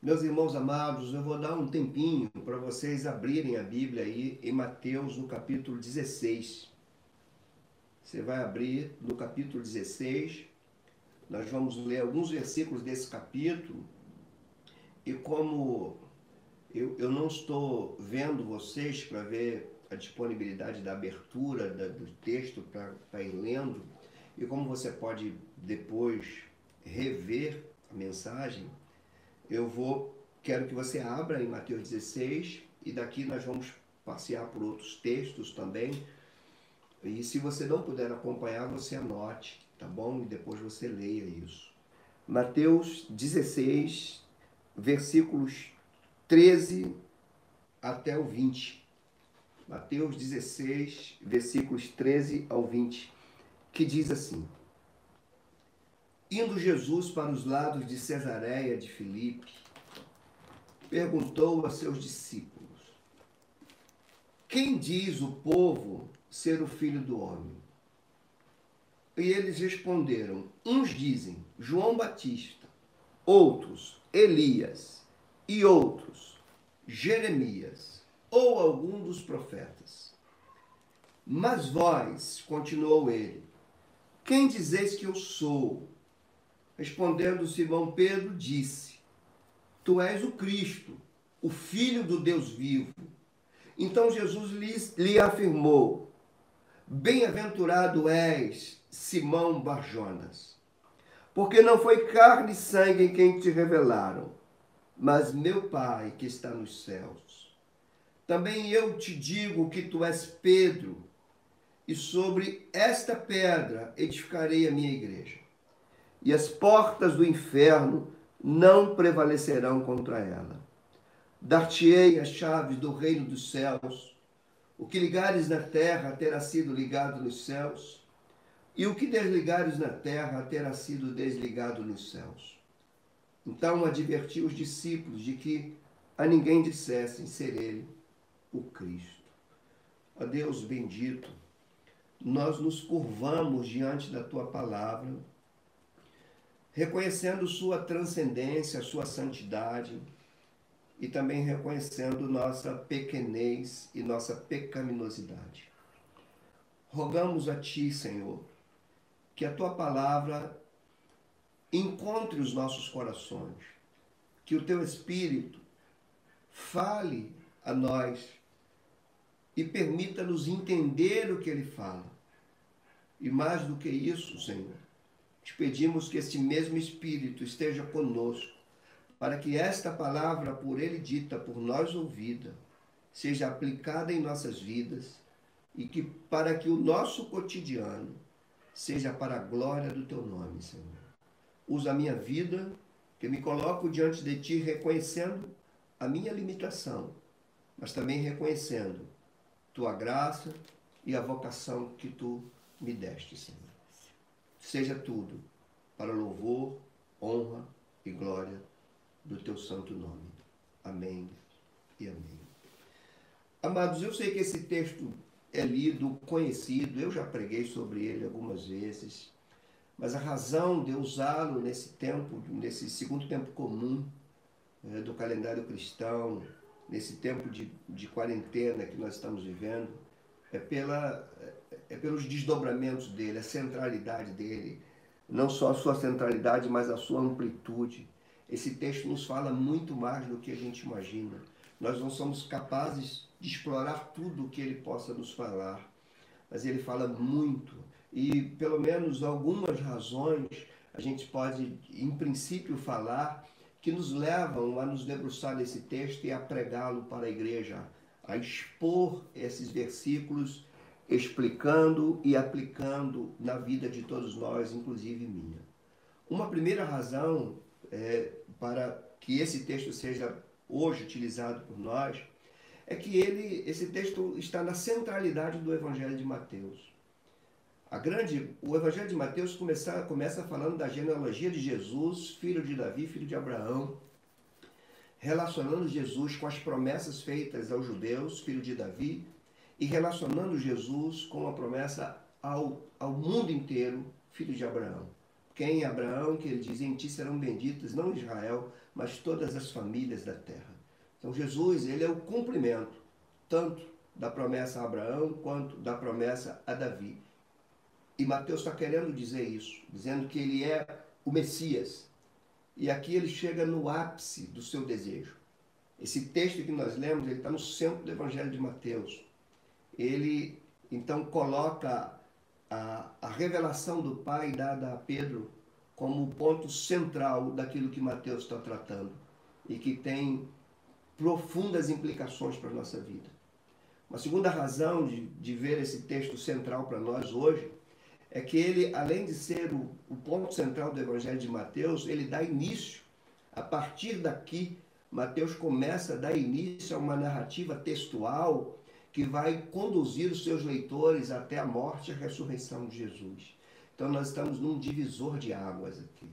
Meus irmãos amados, eu vou dar um tempinho para vocês abrirem a Bíblia aí em Mateus, no capítulo 16. Você vai abrir no capítulo 16. Nós vamos ler alguns versículos desse capítulo. E como eu, eu não estou vendo vocês para ver a disponibilidade da abertura da, do texto para ir lendo, e como você pode depois rever a mensagem, eu vou, quero que você abra em Mateus 16 e daqui nós vamos passear por outros textos também. E se você não puder acompanhar, você anote, tá bom? E depois você leia isso. Mateus 16, versículos 13 até o 20. Mateus 16, versículos 13 ao 20, que diz assim: Indo Jesus para os lados de Cesareia de Filipe, perguntou a seus discípulos: Quem diz o povo ser o filho do homem? E eles responderam: Uns dizem João Batista, outros Elias e outros Jeremias ou algum dos profetas. Mas vós, continuou ele, quem dizeis que eu sou? Respondendo Simão Pedro, disse: Tu és o Cristo, o Filho do Deus vivo. Então Jesus lhe, lhe afirmou: Bem-aventurado és, Simão Barjonas, porque não foi carne e sangue em quem te revelaram, mas meu Pai que está nos céus. Também eu te digo que tu és Pedro, e sobre esta pedra edificarei a minha igreja e as portas do inferno não prevalecerão contra ela. Dar-te-ei as chaves do reino dos céus. O que ligares na terra terá sido ligado nos céus, e o que desligares na terra terá sido desligado nos céus. Então advertiu os discípulos de que a ninguém dissessem ser ele o Cristo. Ó Deus bendito, nós nos curvamos diante da tua palavra reconhecendo sua transcendência, sua santidade e também reconhecendo nossa pequenez e nossa pecaminosidade. Rogamos a Ti, Senhor, que a Tua palavra encontre os nossos corações, que o Teu Espírito fale a nós e permita-nos entender o que Ele fala. E mais do que isso, Senhor, te pedimos que este mesmo Espírito esteja conosco, para que esta palavra, por Ele dita, por nós ouvida, seja aplicada em nossas vidas e que para que o nosso cotidiano seja para a glória do Teu nome, Senhor. Usa a minha vida, que me coloco diante de Ti reconhecendo a minha limitação, mas também reconhecendo Tua graça e a vocação que Tu me deste, Senhor seja tudo para louvor, honra e glória do teu santo nome. Amém e amém. Amados, eu sei que esse texto é lido, conhecido, eu já preguei sobre ele algumas vezes, mas a razão de usá-lo nesse tempo, nesse segundo tempo comum é, do calendário cristão, nesse tempo de, de quarentena que nós estamos vivendo, é, pela, é pelos desdobramentos dele, a centralidade dele, não só a sua centralidade, mas a sua amplitude. Esse texto nos fala muito mais do que a gente imagina. Nós não somos capazes de explorar tudo o que ele possa nos falar, mas ele fala muito. E pelo menos algumas razões a gente pode, em princípio, falar que nos levam a nos debruçar nesse texto e a pregá-lo para a igreja, a expor esses versículos, explicando e aplicando na vida de todos nós, inclusive minha. Uma primeira razão é, para que esse texto seja hoje utilizado por nós é que ele, esse texto está na centralidade do Evangelho de Mateus. A grande, o Evangelho de Mateus começa, começa falando da genealogia de Jesus, filho de Davi, filho de Abraão, relacionando Jesus com as promessas feitas aos judeus, filho de Davi, e relacionando Jesus com a promessa ao, ao mundo inteiro, filho de Abraão. Quem é Abraão, que ele diz, em ti serão benditas, não Israel, mas todas as famílias da terra. Então Jesus, ele é o cumprimento tanto da promessa a Abraão quanto da promessa a Davi. E Mateus está querendo dizer isso, dizendo que ele é o Messias. E aqui ele chega no ápice do seu desejo. Esse texto que nós lemos, ele está no centro do Evangelho de Mateus. Ele então coloca a, a revelação do Pai dada a Pedro como o ponto central daquilo que Mateus está tratando e que tem profundas implicações para a nossa vida. Uma segunda razão de, de ver esse texto central para nós hoje é que ele, além de ser o, o ponto central do Evangelho de Mateus, ele dá início, a partir daqui, Mateus começa a dar início a uma narrativa textual que vai conduzir os seus leitores até a morte e a ressurreição de Jesus. Então nós estamos num divisor de águas aqui.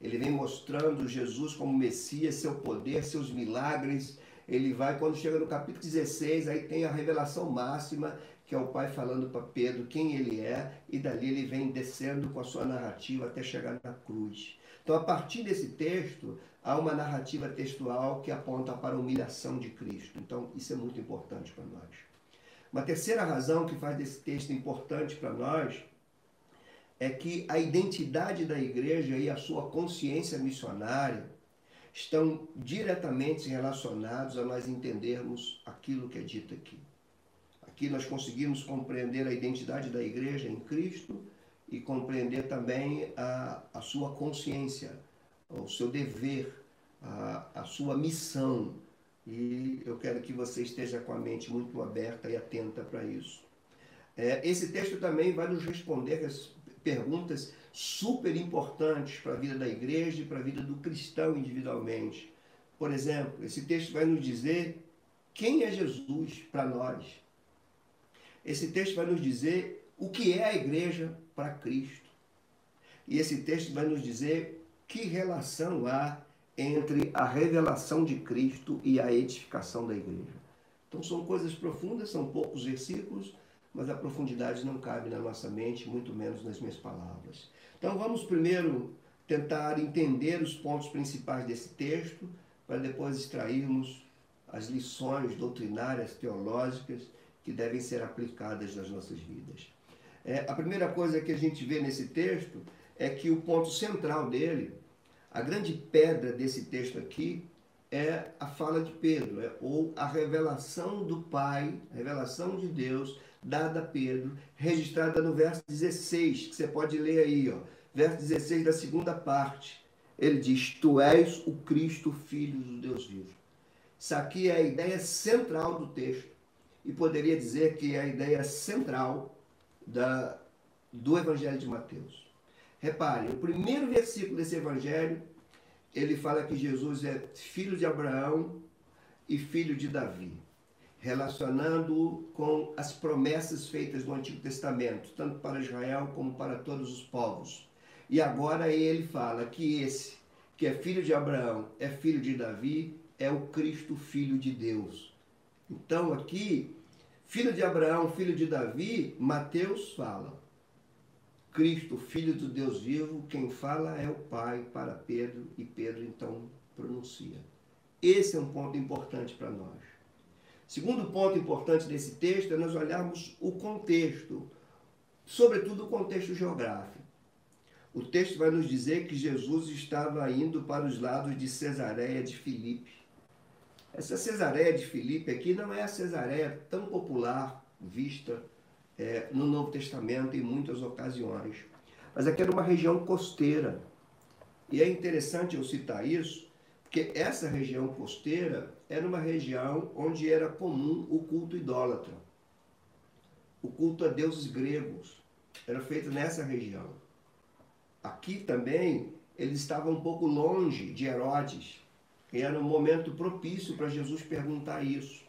Ele vem mostrando Jesus como Messias, seu poder, seus milagres. Ele vai, quando chega no capítulo 16, aí tem a revelação máxima, que é o pai falando para Pedro quem ele é, e dali ele vem descendo com a sua narrativa até chegar na cruz. Então, a partir desse texto, há uma narrativa textual que aponta para a humilhação de Cristo. Então, isso é muito importante para nós. Uma terceira razão que faz desse texto importante para nós é que a identidade da igreja e a sua consciência missionária estão diretamente relacionados a nós entendermos aquilo que é dito aqui. Aqui nós conseguimos compreender a identidade da igreja em Cristo e compreender também a, a sua consciência, o seu dever, a, a sua missão. E eu quero que você esteja com a mente muito aberta e atenta para isso. É, esse texto também vai nos responder perguntas super importantes para a vida da igreja e para a vida do cristão individualmente. Por exemplo, esse texto vai nos dizer quem é Jesus para nós. Esse texto vai nos dizer o que é a igreja para Cristo. E esse texto vai nos dizer que relação há entre a revelação de Cristo e a edificação da igreja. Então são coisas profundas, são poucos versículos, mas a profundidade não cabe na nossa mente, muito menos nas minhas palavras. Então vamos primeiro tentar entender os pontos principais desse texto, para depois extrairmos as lições doutrinárias, teológicas, que devem ser aplicadas nas nossas vidas. É, a primeira coisa que a gente vê nesse texto é que o ponto central dele, a grande pedra desse texto aqui, é a fala de Pedro, é, ou a revelação do Pai, a revelação de Deus dada a Pedro, registrada no verso 16, que você pode ler aí, ó, verso 16 da segunda parte. Ele diz: Tu és o Cristo, Filho do Deus vivo. Isso aqui é a ideia central do texto. E poderia dizer que é a ideia central da, do Evangelho de Mateus. Repare, o primeiro versículo desse Evangelho, ele fala que Jesus é filho de Abraão e filho de Davi relacionando com as promessas feitas no Antigo Testamento, tanto para Israel como para todos os povos. E agora ele fala que esse, que é filho de Abraão, é filho de Davi, é o Cristo, filho de Deus. Então aqui, filho de Abraão, filho de Davi, Mateus fala. Cristo, filho do Deus vivo, quem fala é o Pai para Pedro, e Pedro então pronuncia. Esse é um ponto importante para nós. Segundo ponto importante desse texto é nós olharmos o contexto, sobretudo o contexto geográfico. O texto vai nos dizer que Jesus estava indo para os lados de Cesareia de Filipe. Essa Cesareia de Filipe aqui não é a Cesareia tão popular vista é, no Novo Testamento em muitas ocasiões, mas aqui era uma região costeira. E é interessante eu citar isso, porque essa região costeira era uma região onde era comum o culto idólatra. O culto a deuses gregos era feito nessa região. Aqui também eles estavam um pouco longe de Herodes. E era um momento propício para Jesus perguntar isso.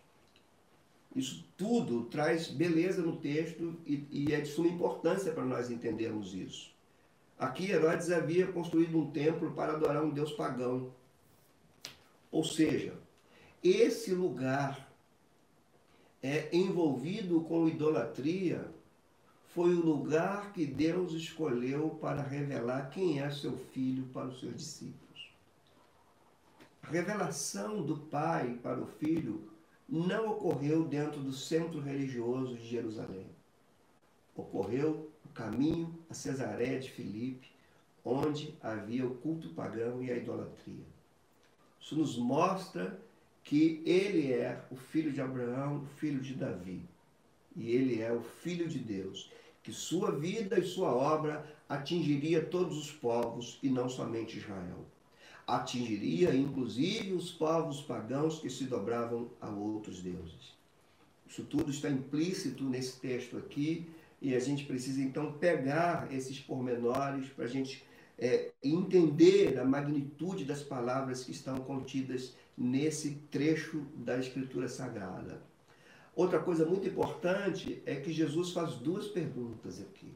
Isso tudo traz beleza no texto e, e é de suma importância para nós entendermos isso. Aqui Herodes havia construído um templo para adorar um deus pagão. Ou seja, esse lugar é envolvido com idolatria foi o lugar que Deus escolheu para revelar quem é seu filho para os seus discípulos. A revelação do Pai para o Filho não ocorreu dentro do centro religioso de Jerusalém. Ocorreu no caminho a Cesareia de Filipe, onde havia o culto pagão e a idolatria. Isso nos mostra que ele é o filho de Abraão, o filho de Davi. E ele é o filho de Deus, que sua vida e sua obra atingiria todos os povos e não somente Israel. Atingiria inclusive os povos pagãos que se dobravam a outros deuses. Isso tudo está implícito nesse texto aqui e a gente precisa então pegar esses pormenores para a gente é, entender a magnitude das palavras que estão contidas nesse trecho da Escritura Sagrada. Outra coisa muito importante é que Jesus faz duas perguntas aqui.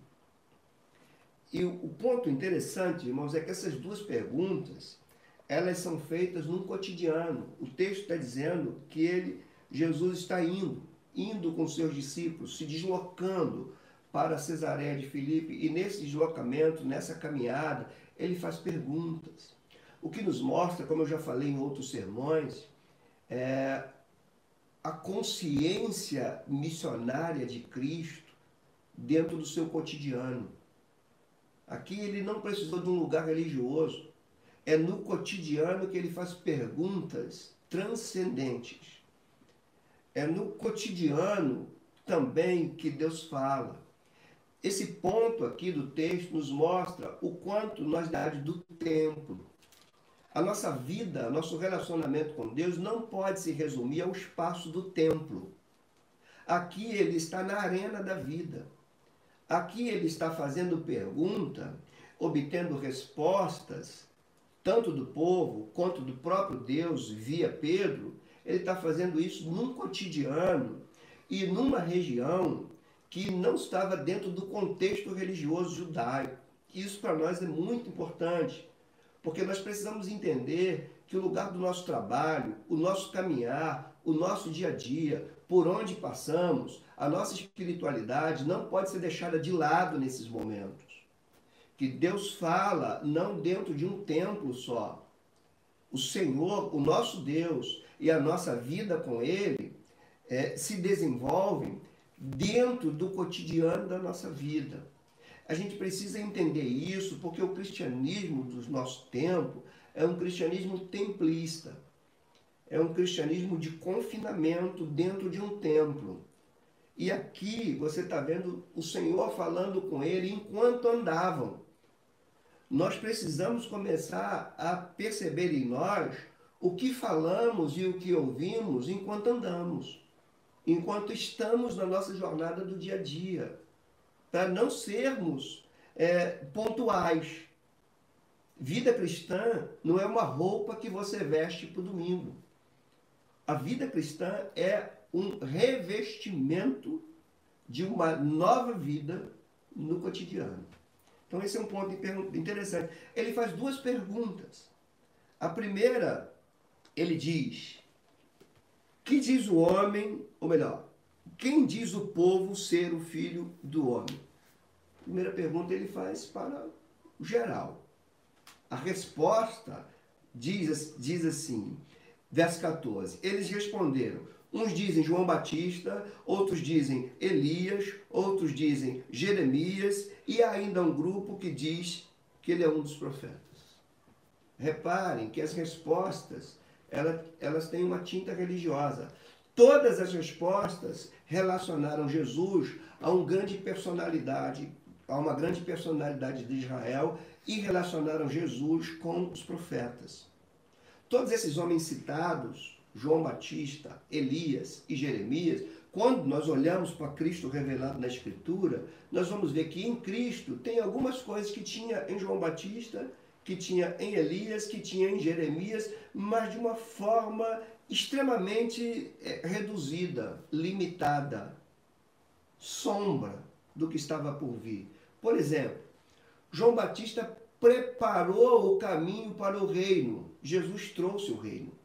E o ponto interessante, irmãos, é que essas duas perguntas, elas são feitas num cotidiano. O texto está dizendo que ele, Jesus está indo, indo com seus discípulos, se deslocando para Cesareia de Filipe, e nesse deslocamento, nessa caminhada, ele faz perguntas. O que nos mostra, como eu já falei em outros sermões, é a consciência missionária de Cristo dentro do seu cotidiano. Aqui ele não precisou de um lugar religioso. É no cotidiano que ele faz perguntas transcendentes. É no cotidiano também que Deus fala. Esse ponto aqui do texto nos mostra o quanto nós, da área do templo, a nossa vida, nosso relacionamento com Deus não pode se resumir ao espaço do templo. Aqui ele está na arena da vida. Aqui ele está fazendo pergunta, obtendo respostas, tanto do povo quanto do próprio Deus via Pedro. Ele está fazendo isso num cotidiano e numa região que não estava dentro do contexto religioso judaico. Isso para nós é muito importante. Porque nós precisamos entender que o lugar do nosso trabalho, o nosso caminhar, o nosso dia a dia, por onde passamos, a nossa espiritualidade não pode ser deixada de lado nesses momentos. Que Deus fala não dentro de um templo só. O Senhor, o nosso Deus e a nossa vida com Ele é, se desenvolvem dentro do cotidiano da nossa vida. A gente precisa entender isso porque o cristianismo do nosso tempo é um cristianismo templista. É um cristianismo de confinamento dentro de um templo. E aqui você está vendo o Senhor falando com ele enquanto andavam. Nós precisamos começar a perceber em nós o que falamos e o que ouvimos enquanto andamos, enquanto estamos na nossa jornada do dia a dia para não sermos é, pontuais. Vida cristã não é uma roupa que você veste para o domingo. A vida cristã é um revestimento de uma nova vida no cotidiano. Então, esse é um ponto interessante. Ele faz duas perguntas. A primeira, ele diz: Que diz o homem, ou melhor, quem diz o povo ser o filho do homem? Primeira pergunta ele faz para o geral. A resposta diz, diz assim, verso 14: Eles responderam: uns dizem João Batista, outros dizem Elias, outros dizem Jeremias, e ainda um grupo que diz que ele é um dos profetas. Reparem que as respostas elas, elas têm uma tinta religiosa. Todas as respostas relacionaram Jesus a uma grande personalidade, a uma grande personalidade de Israel e relacionaram Jesus com os profetas. Todos esses homens citados, João Batista, Elias e Jeremias, quando nós olhamos para Cristo revelado na Escritura, nós vamos ver que em Cristo tem algumas coisas que tinha em João Batista, que tinha em Elias, que tinha em Jeremias, mas de uma forma extremamente é, reduzida, limitada, sombra do que estava por vir. Por exemplo, João Batista preparou o caminho para o reino, Jesus trouxe o reino.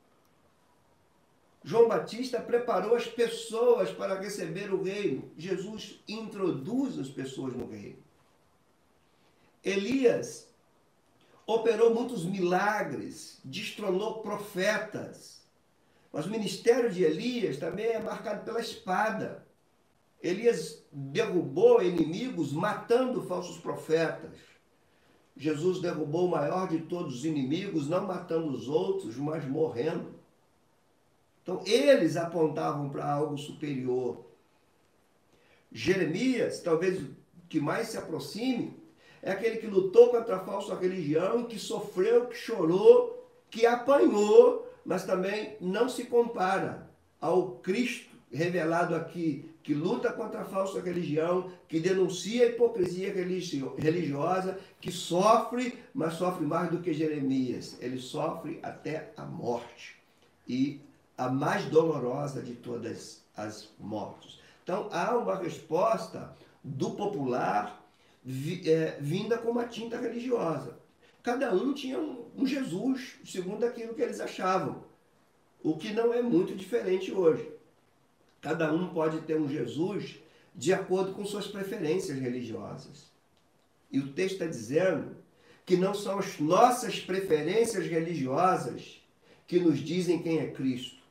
João Batista preparou as pessoas para receber o reino, Jesus introduz as pessoas no reino. Elias operou muitos milagres, destronou profetas. Mas o ministério de Elias também é marcado pela espada. Elias derrubou inimigos matando falsos profetas. Jesus derrubou o maior de todos os inimigos, não matando os outros, mas morrendo. Então, eles apontavam para algo superior. Jeremias, talvez o que mais se aproxime, é aquele que lutou contra a falsa religião, que sofreu, que chorou, que apanhou, mas também não se compara ao Cristo revelado aqui, que luta contra a falsa religião, que denuncia a hipocrisia religiosa, que sofre, mas sofre mais do que Jeremias. Ele sofre até a morte. E a mais dolorosa de todas as mortes. Então há uma resposta do popular é, vinda com uma tinta religiosa. Cada um tinha um, um Jesus segundo aquilo que eles achavam, o que não é muito diferente hoje. Cada um pode ter um Jesus de acordo com suas preferências religiosas. E o texto está dizendo que não são as nossas preferências religiosas que nos dizem quem é Cristo.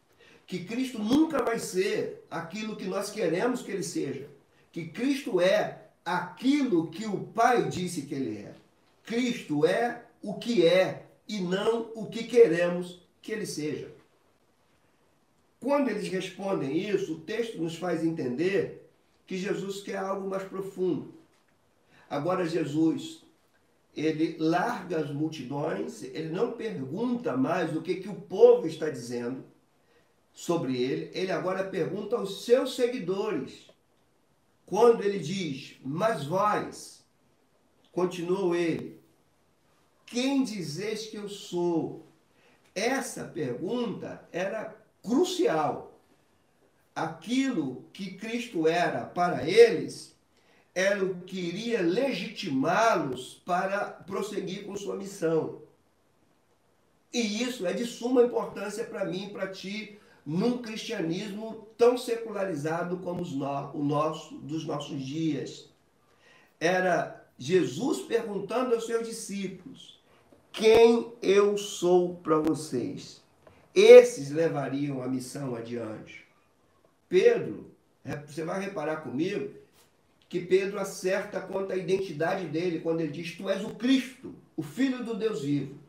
Que Cristo nunca vai ser aquilo que nós queremos que ele seja. Que Cristo é aquilo que o Pai disse que ele é. Cristo é o que é e não o que queremos que ele seja. Quando eles respondem isso, o texto nos faz entender que Jesus quer algo mais profundo. Agora, Jesus, ele larga as multidões, ele não pergunta mais o que, que o povo está dizendo sobre ele, ele agora pergunta aos seus seguidores. Quando ele diz, mas vós, continuou ele, quem dizes que eu sou? Essa pergunta era crucial. Aquilo que Cristo era para eles era o que iria legitimá-los para prosseguir com sua missão. E isso é de suma importância para mim para ti num cristianismo tão secularizado como o nosso dos nossos dias. Era Jesus perguntando aos seus discípulos: Quem eu sou para vocês? Esses levariam a missão adiante. Pedro, você vai reparar comigo que Pedro acerta quanto à identidade dele quando ele diz: Tu és o Cristo, o Filho do Deus vivo.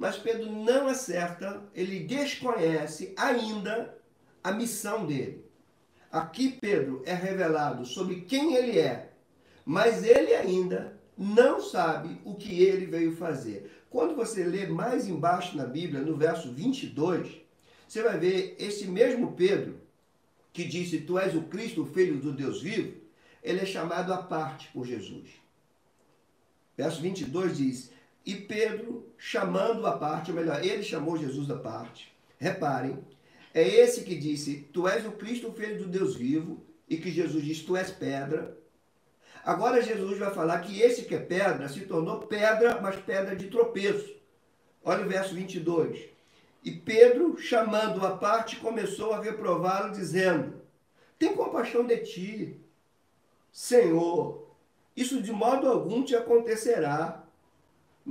Mas Pedro não acerta, ele desconhece ainda a missão dele. Aqui Pedro é revelado sobre quem ele é, mas ele ainda não sabe o que ele veio fazer. Quando você lê mais embaixo na Bíblia, no verso 22, você vai ver esse mesmo Pedro, que disse: Tu és o Cristo, o Filho do Deus vivo, ele é chamado à parte por Jesus. Verso 22 diz: E Pedro, chamando a parte, ou melhor, ele chamou Jesus à parte. Reparem, é esse que disse: Tu és o Cristo, o Filho do Deus vivo, e que Jesus diz: Tu és pedra. Agora Jesus vai falar que esse que é pedra se tornou pedra, mas pedra de tropeço. Olha o verso 22. E Pedro, chamando-o à parte, começou a reprová-lo, dizendo: Tem compaixão de ti, Senhor, isso de modo algum te acontecerá.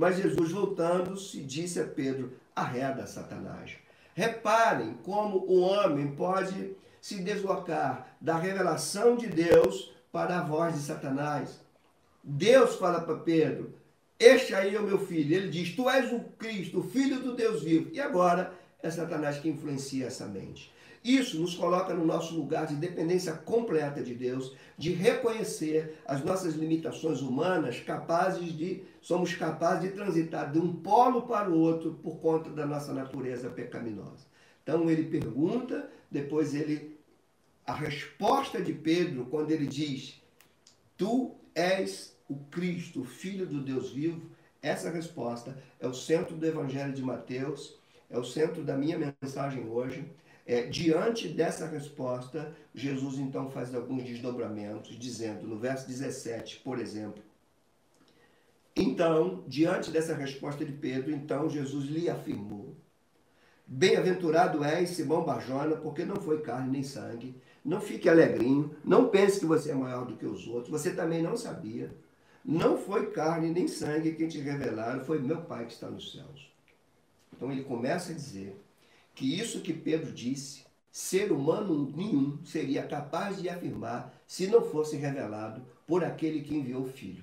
Mas Jesus, voltando-se, disse a Pedro: Arreda, Satanás. Reparem como o homem pode se deslocar da revelação de Deus para a voz de Satanás. Deus fala para Pedro: Este aí é o meu filho. Ele diz: Tu és o Cristo, o filho do Deus vivo. E agora é Satanás que influencia essa mente. Isso nos coloca no nosso lugar de dependência completa de Deus, de reconhecer as nossas limitações humanas, capazes de somos capazes de transitar de um polo para o outro por conta da nossa natureza pecaminosa. Então ele pergunta, depois ele a resposta de Pedro quando ele diz: Tu és o Cristo, o Filho do Deus vivo, essa resposta é o centro do Evangelho de Mateus, é o centro da minha mensagem hoje. É, diante dessa resposta, Jesus então faz alguns desdobramentos, dizendo no verso 17, por exemplo: Então, diante dessa resposta de Pedro, então Jesus lhe afirmou: Bem-aventurado és, Simão Barjona, porque não foi carne nem sangue não fique alegrinho, não pense que você é maior do que os outros, você também não sabia. Não foi carne nem sangue quem te revelaram, foi meu Pai que está nos céus. Então ele começa a dizer que isso que Pedro disse, ser humano nenhum seria capaz de afirmar se não fosse revelado por aquele que enviou o Filho.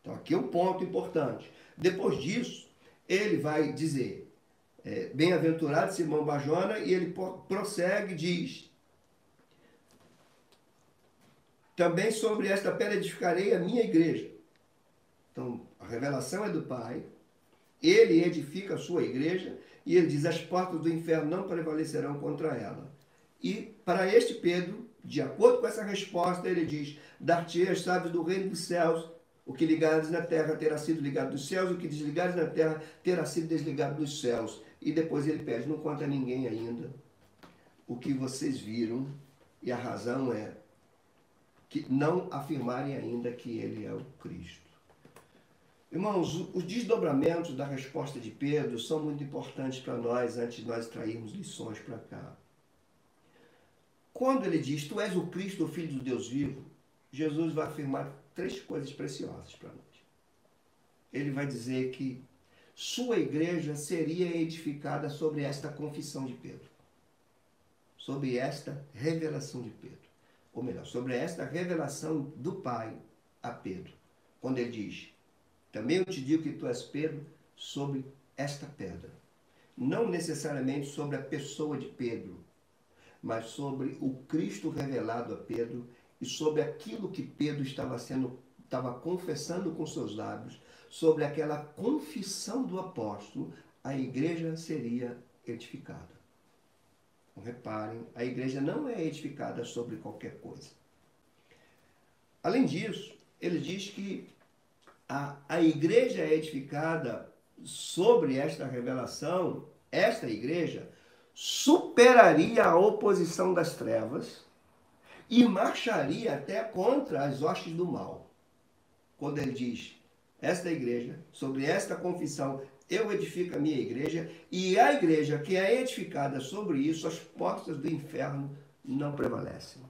Então aqui é um ponto importante. Depois disso, ele vai dizer, é, bem-aventurado Simão Bajona, e ele prossegue e diz, também sobre esta pedra edificarei a minha igreja. Então, a revelação é do Pai, ele edifica a sua igreja, e ele diz: as portas do inferno não prevalecerão contra ela. E para este Pedro, de acordo com essa resposta, ele diz: Dar-te as chaves do reino dos céus. O que ligares na terra terá sido ligado dos céus, o que desligares na terra terá sido desligado dos céus. E depois ele pede: Não conta a ninguém ainda o que vocês viram, e a razão é que não afirmarem ainda que ele é o Cristo. Irmãos, os desdobramentos da resposta de Pedro são muito importantes para nós antes de nós trairmos lições para cá. Quando ele diz, Tu és o Cristo, o Filho do Deus vivo, Jesus vai afirmar três coisas preciosas para nós. Ele vai dizer que sua igreja seria edificada sobre esta confissão de Pedro, sobre esta revelação de Pedro ou melhor, sobre esta revelação do Pai a Pedro, quando ele diz: Também eu te digo que tu és Pedro sobre esta pedra. Não necessariamente sobre a pessoa de Pedro, mas sobre o Cristo revelado a Pedro e sobre aquilo que Pedro estava sendo estava confessando com seus lábios, sobre aquela confissão do apóstolo, a igreja seria edificada. Reparem, a igreja não é edificada sobre qualquer coisa. Além disso, ele diz que a, a igreja é edificada sobre esta revelação, esta igreja superaria a oposição das trevas e marcharia até contra as hostes do mal. Quando ele diz, esta igreja, sobre esta confissão, eu edifico a minha igreja, e a igreja que é edificada sobre isso, as portas do inferno não prevalecem.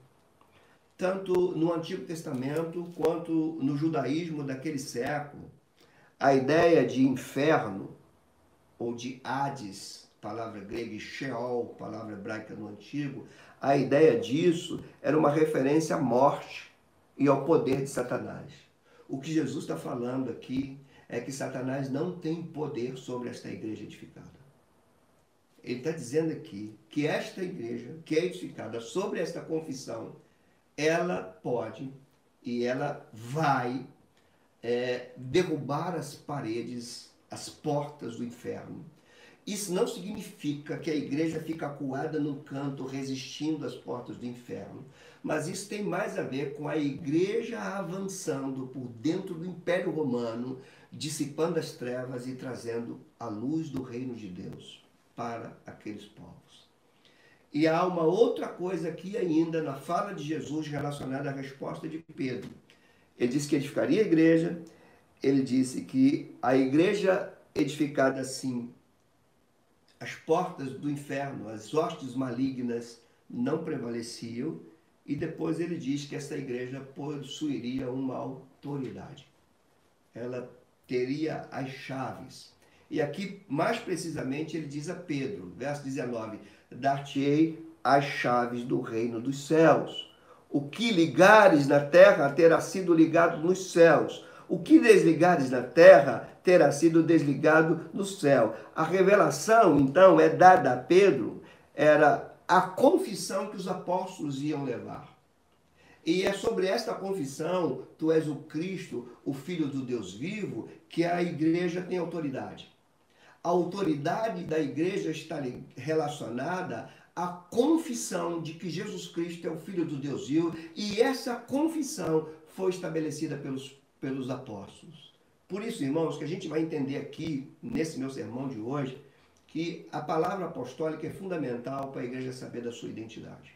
Tanto no Antigo Testamento quanto no judaísmo daquele século, a ideia de inferno, ou de Hades, palavra grega, e Sheol, palavra hebraica no Antigo, a ideia disso era uma referência à morte e ao poder de Satanás. O que Jesus está falando aqui é que Satanás não tem poder sobre esta igreja edificada. Ele está dizendo aqui que esta igreja, que é edificada sobre esta confissão, ela pode e ela vai é, derrubar as paredes, as portas do inferno. Isso não significa que a igreja fica acuada num canto resistindo às portas do inferno, mas isso tem mais a ver com a igreja avançando por dentro do Império Romano, dissipando as trevas e trazendo a luz do reino de Deus para aqueles povos. E há uma outra coisa aqui ainda na fala de Jesus relacionada à resposta de Pedro. Ele disse que edificaria a igreja, ele disse que a igreja edificada assim, as portas do inferno, as hostes malignas não prevaleciam, e depois ele diz que essa igreja possuiria uma autoridade. Ela teria as chaves. E aqui, mais precisamente, ele diz a Pedro, verso 19: Dar-te-ei as chaves do reino dos céus. O que ligares na terra terá sido ligado nos céus. O que desligares na terra terá sido desligado no céu. A revelação, então, é dada a Pedro, era a confissão que os apóstolos iam levar. E é sobre esta confissão, tu és o Cristo, o Filho do Deus vivo, que a igreja tem autoridade. A autoridade da igreja está relacionada à confissão de que Jesus Cristo é o Filho do Deus vivo, e essa confissão foi estabelecida pelos, pelos apóstolos. Por isso, irmãos, que a gente vai entender aqui, nesse meu sermão de hoje, que a palavra apostólica é fundamental para a igreja saber da sua identidade.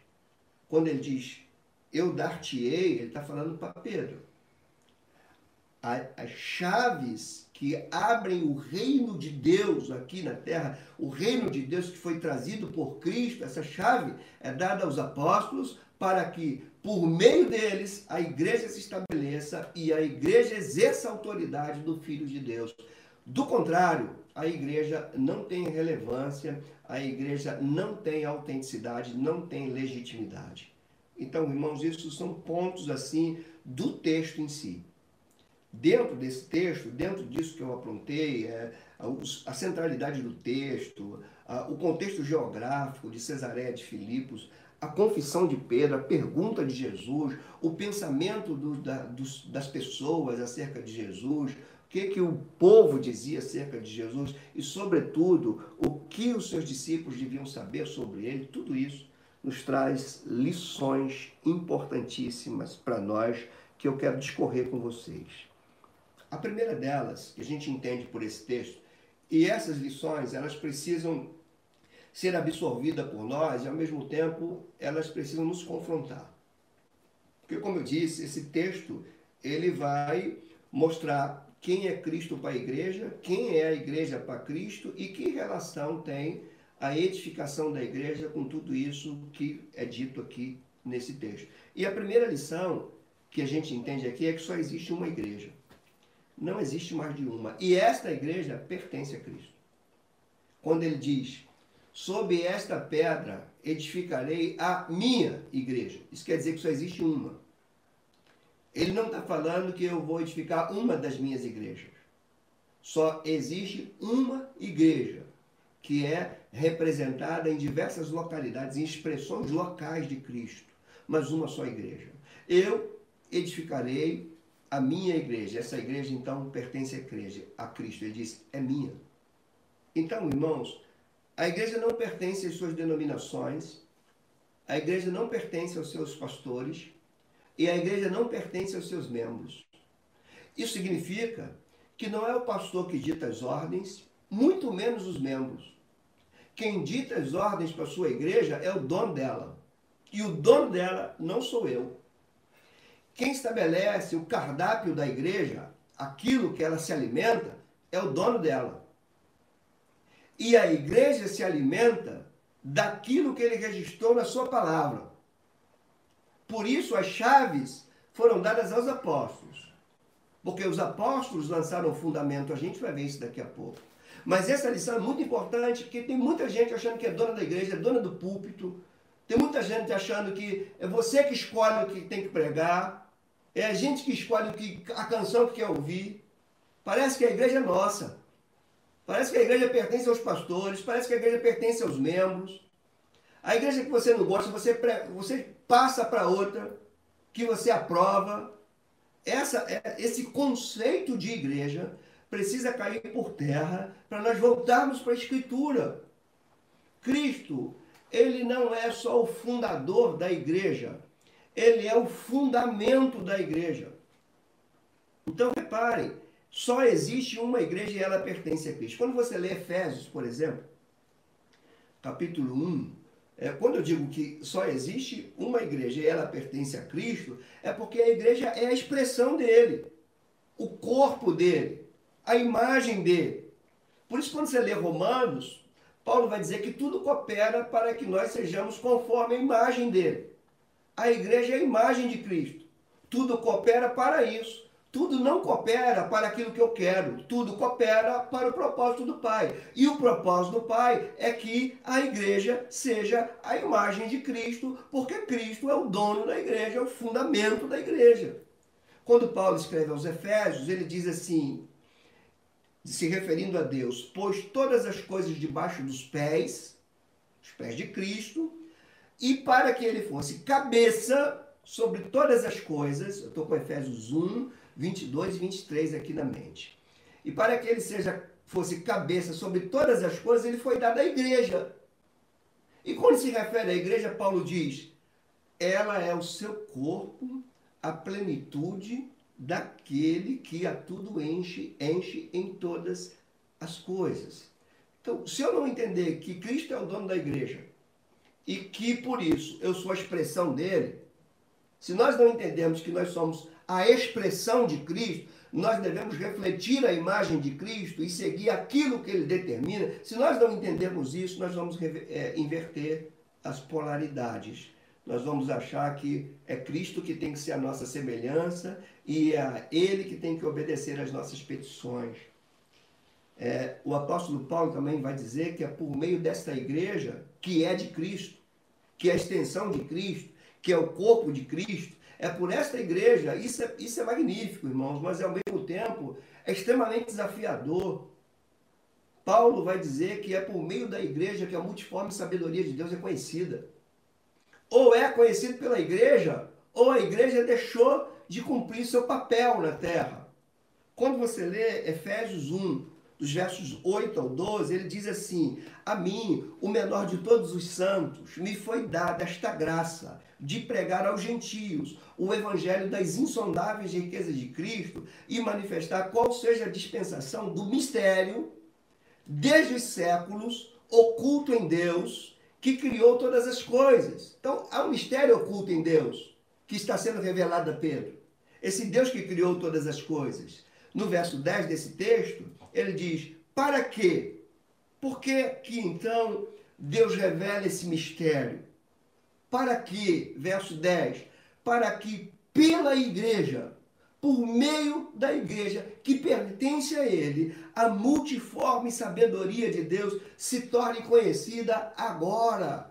Quando ele diz eu dar-te-ei, ele está falando para Pedro. As chaves que abrem o reino de Deus aqui na terra, o reino de Deus que foi trazido por Cristo, essa chave é dada aos apóstolos para que, por meio deles, a igreja se estabeleça e a igreja exerça a autoridade do Filho de Deus. Do contrário, a igreja não tem relevância, a igreja não tem autenticidade, não tem legitimidade. Então, irmãos, isso são pontos assim do texto em si. Dentro desse texto, dentro disso que eu aprontei, é, a, centralidade do texto, a, o contexto geográfico de Cesareia de Filipos, a confissão de Pedro, a pergunta de Jesus, o pensamento do, da, dos, das pessoas acerca de Jesus, que, que o povo dizia acerca de Jesus e, sobretudo, o que os seus discípulos deviam saber sobre ele, tudo isso nos traz lições importantíssimas para nós que eu quero discorrer com vocês. A primeira delas, que a gente entende por esse texto, e essas lições, elas precisam ser absorvidas por nós e, ao mesmo tempo, elas precisam nos confrontar. Porque, como eu disse, esse texto, ele vai mostrar quem é Cristo para a igreja, quem é a igreja para Cristo e que relação tem a edificação da igreja com tudo isso que é dito aqui nesse texto. E a primeira lição que a gente entende aqui é que só existe uma igreja. Não existe mais de uma. E esta igreja pertence a Cristo. Quando ele diz: Sob esta pedra edificarei a minha igreja. Isso quer dizer que só existe uma. Ele não está falando que eu vou edificar uma das minhas igrejas. Só existe uma igreja que é representada em diversas localidades, em expressões locais de Cristo, mas uma só igreja. Eu edificarei a minha igreja. Essa igreja então pertence à igreja, a Cristo. Ele diz: é minha. Então, irmãos, a igreja não pertence às suas denominações, a igreja não pertence aos seus pastores, e a igreja não pertence aos seus membros. Isso significa que não é o pastor que dita as ordens, muito menos os membros. Quem dita as ordens para a sua igreja é o dono dela. E o dono dela não sou eu. Quem estabelece o cardápio da igreja, aquilo que ela se alimenta, é o dono dela. E a igreja se alimenta daquilo que ele registrou na sua palavra. Por isso, as chaves foram dadas aos apóstolos. Porque os apóstolos lançaram o fundamento, a gente vai ver isso daqui a pouco. Mas essa lição é muito importante, porque tem muita gente achando que é dona da igreja, é dona do púlpito. Tem muita gente achando que é você que escolhe o que tem que pregar. É a gente que escolhe o que, a canção que quer ouvir. Parece que a igreja é nossa. Parece que a igreja pertence aos pastores, parece que a igreja pertence aos membros. A igreja que você não gosta, você, você passa para outra que você aprova. Essa, é, esse conceito de igreja precisa cair por terra para nós voltarmos para a Escritura. Cristo, ele não é só o fundador da igreja, ele é o fundamento da igreja. Então reparem, só existe uma igreja e ela pertence a Cristo. Quando você lê Efésios, por exemplo, capítulo 1, é, quando eu digo que só existe uma igreja e ela pertence a Cristo, é porque a igreja é a expressão dele, o corpo dele, a imagem dele. Por isso, quando você lê Romanos, Paulo vai dizer que tudo coopera para que nós sejamos conforme a imagem dele. A igreja é a imagem de Cristo. Tudo coopera para isso. Tudo não coopera para aquilo que eu quero, tudo coopera para o propósito do Pai. E o propósito do Pai é que a igreja seja a imagem de Cristo, porque Cristo é o dono da igreja, é o fundamento da igreja. Quando Paulo escreve aos Efésios, ele diz assim, se referindo a Deus, pôs todas as coisas debaixo dos pés, os pés de Cristo, e para que ele fosse cabeça sobre todas as coisas, eu estou com Efésios 1, 22 e 23 aqui na mente. E para que ele seja fosse cabeça sobre todas as coisas, ele foi dado à igreja. E quando se refere à igreja, Paulo diz: ela é o seu corpo, a plenitude daquele que a tudo enche, enche em todas as coisas. Então, se eu não entender que Cristo é o dono da igreja e que por isso eu sou a expressão dele, se nós não entendermos que nós somos a expressão de Cristo, nós devemos refletir a imagem de Cristo e seguir aquilo que ele determina. Se nós não entendermos isso, nós vamos é, inverter as polaridades. Nós vamos achar que é Cristo que tem que ser a nossa semelhança e é Ele que tem que obedecer às nossas petições. É, o apóstolo Paulo também vai dizer que é por meio desta igreja, que é de Cristo, que é a extensão de Cristo, que é o corpo de Cristo, é por esta igreja, isso é, isso é magnífico, irmãos, mas ao mesmo tempo é extremamente desafiador. Paulo vai dizer que é por meio da igreja que a multiforme sabedoria de Deus é conhecida. Ou é conhecido pela igreja, ou a igreja deixou de cumprir seu papel na terra. Quando você lê Efésios 1, dos versos 8 ao 12, ele diz assim: A mim, o menor de todos os santos, me foi dada esta graça de pregar aos gentios o evangelho das insondáveis riquezas de Cristo e manifestar qual seja a dispensação do mistério desde os séculos oculto em Deus que criou todas as coisas. Então, há um mistério oculto em Deus que está sendo revelado a Pedro. Esse Deus que criou todas as coisas. No verso 10 desse texto, ele diz: Para quê? Por que, que então Deus revela esse mistério? Para que, verso 10, para que pela igreja, por meio da igreja que pertence a ele, a multiforme sabedoria de Deus se torne conhecida agora.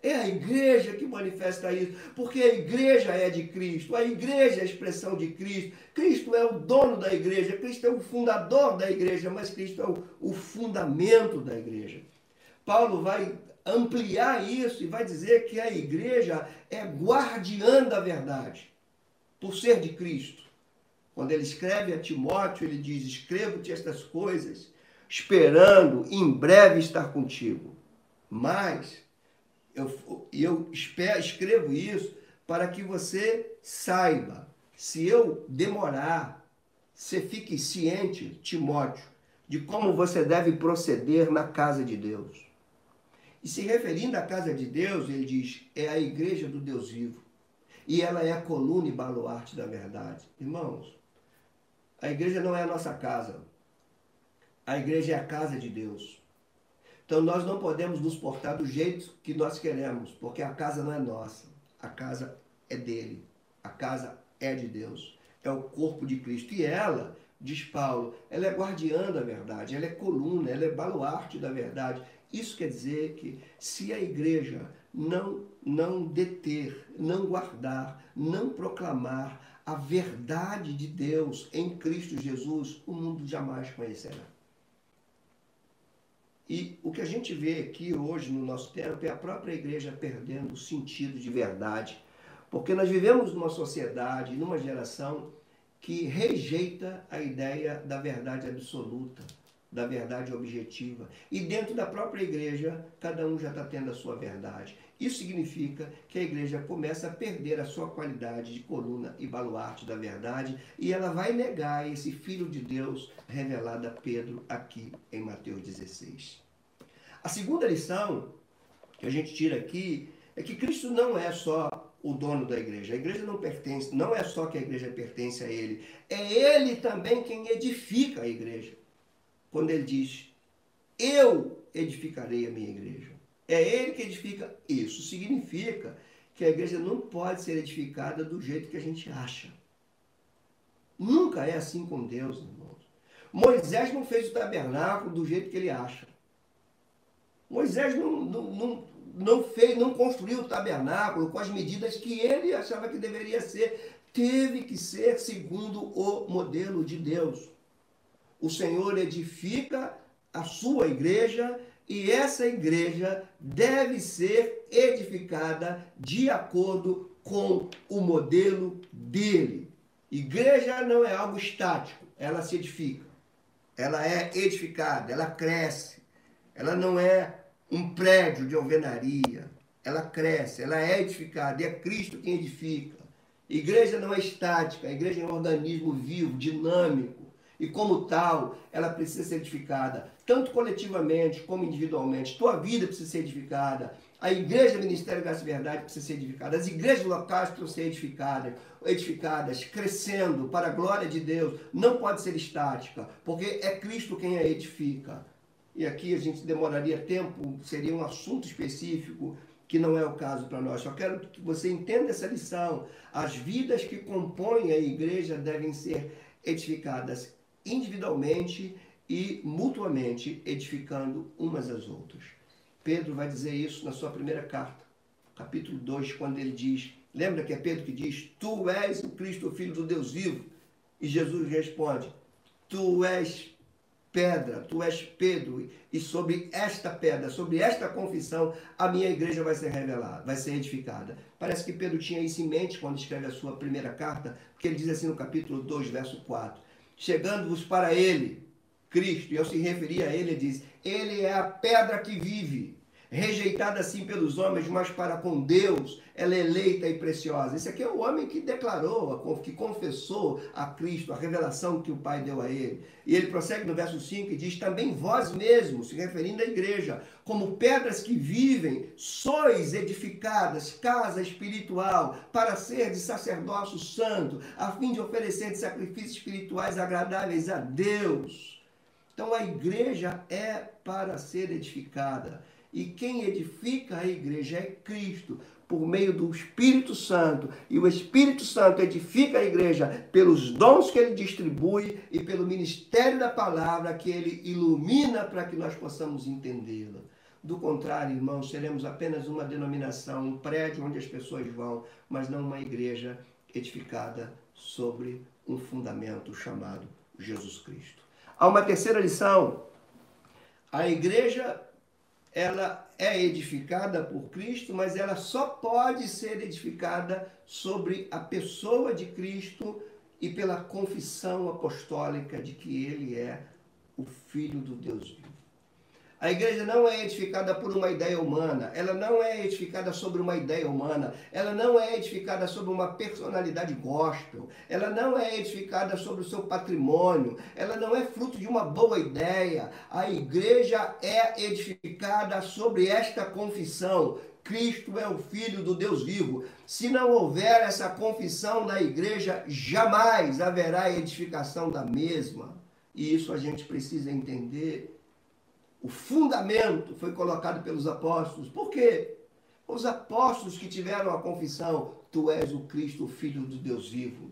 É a igreja que manifesta isso, porque a igreja é de Cristo, a igreja é a expressão de Cristo. Cristo é o dono da igreja, Cristo é o fundador da igreja, mas Cristo é o, o fundamento da igreja. Paulo vai ampliar isso e vai dizer que a igreja é guardiã da verdade, por ser de Cristo. Quando ele escreve a Timóteo, ele diz: Escrevo-te estas coisas, esperando em breve estar contigo. Mas eu, eu escrevo isso para que você saiba, se eu demorar, você fique ciente, Timóteo, de como você deve proceder na casa de Deus. E se referindo à casa de Deus, ele diz: é a igreja do Deus vivo. E ela é a coluna e baluarte da verdade. Irmãos, a igreja não é a nossa casa. A igreja é a casa de Deus. Então nós não podemos nos portar do jeito que nós queremos, porque a casa não é nossa. A casa é dele. A casa é de Deus. É o corpo de Cristo. E ela, diz Paulo, ela é guardiã da verdade, ela é coluna, ela é baluarte da verdade. Isso quer dizer que se a igreja não, não deter, não guardar, não proclamar a verdade de Deus em Cristo Jesus, o mundo jamais conhecerá. E o que a gente vê aqui hoje no nosso tempo é a própria igreja perdendo o sentido de verdade, porque nós vivemos numa sociedade, numa geração que rejeita a ideia da verdade absoluta da verdade objetiva. E dentro da própria igreja, cada um já está tendo a sua verdade. Isso significa que a igreja começa a perder a sua qualidade de coluna e baluarte da verdade e ela vai negar esse Filho de Deus revelado a Pedro aqui em Mateus 16. A segunda lição que a gente tira aqui é que Cristo não é só o dono da igreja. A igreja não pertence, não é só que a igreja pertence a ele, é ele também quem edifica a igreja quando ele diz: Eu edificarei a minha igreja. É ele que edifica. Isso significa que a igreja não pode ser edificada do jeito que a gente acha. Nunca é assim com Deus, irmãos. Moisés não fez o tabernáculo do jeito que ele acha. Moisés não, não, não, não fez, não construiu o tabernáculo com as medidas que ele achava que deveria ser. Teve que ser segundo o modelo de Deus o Senhor edifica a sua igreja e essa igreja deve ser edificada de acordo com o modelo dele. Igreja não é algo estático, ela se edifica. Ela é edificada, ela cresce. Ela não é um prédio de alvenaria. Ela cresce, ela é edificada e é Cristo quem edifica. Igreja não é estática, a igreja é um organismo vivo, dinâmico E como tal, ela precisa ser edificada, tanto coletivamente como individualmente. Tua vida precisa ser edificada. A igreja Ministério da Verdade precisa ser edificada. As igrejas locais precisam ser edificadas, edificadas, crescendo para a glória de Deus. Não pode ser estática, porque é Cristo quem a edifica. E aqui a gente demoraria tempo, seria um assunto específico, que não é o caso para nós. Só quero que você entenda essa lição. As vidas que compõem a igreja devem ser edificadas individualmente e mutuamente, edificando umas às outras. Pedro vai dizer isso na sua primeira carta, capítulo 2, quando ele diz: Lembra que é Pedro que diz: Tu és o Cristo, o Filho do Deus vivo? E Jesus responde: Tu és pedra, tu és Pedro, e sobre esta pedra, sobre esta confissão, a minha igreja vai ser revelada, vai ser edificada. Parece que Pedro tinha isso em mente quando escreve a sua primeira carta, porque ele diz assim no capítulo 2, verso 4: Chegando-vos para ele, Cristo, e ao se referir a ele, diz: Ele é a pedra que vive rejeitada assim pelos homens, mas para com Deus ela é eleita e preciosa. Esse aqui é o homem que declarou, que confessou a Cristo, a revelação que o Pai deu a ele. E ele prossegue no verso 5 e diz: Também vós mesmos, se referindo à igreja, como pedras que vivem, sois edificadas, casa espiritual, para ser de sacerdócio santo, a fim de oferecer sacrifícios espirituais agradáveis a Deus. Então a igreja é para ser edificada. E quem edifica a igreja é Cristo, por meio do Espírito Santo. E o Espírito Santo edifica a igreja pelos dons que ele distribui e pelo ministério da palavra que ele ilumina para que nós possamos entendê-la. Do contrário, irmãos, seremos apenas uma denominação, um prédio onde as pessoas vão, mas não uma igreja edificada sobre um fundamento chamado Jesus Cristo. Há uma terceira lição. A igreja ela é edificada por Cristo, mas ela só pode ser edificada sobre a pessoa de Cristo e pela confissão apostólica de que ele é o Filho do Deus. A igreja não é edificada por uma ideia humana, ela não é edificada sobre uma ideia humana, ela não é edificada sobre uma personalidade gospel, ela não é edificada sobre o seu patrimônio, ela não é fruto de uma boa ideia. A igreja é edificada sobre esta confissão. Cristo é o Filho do Deus vivo. Se não houver essa confissão na igreja, jamais haverá edificação da mesma. E isso a gente precisa entender o fundamento foi colocado pelos apóstolos. Por quê? Os apóstolos que tiveram a confissão: Tu és o Cristo, o Filho do Deus vivo.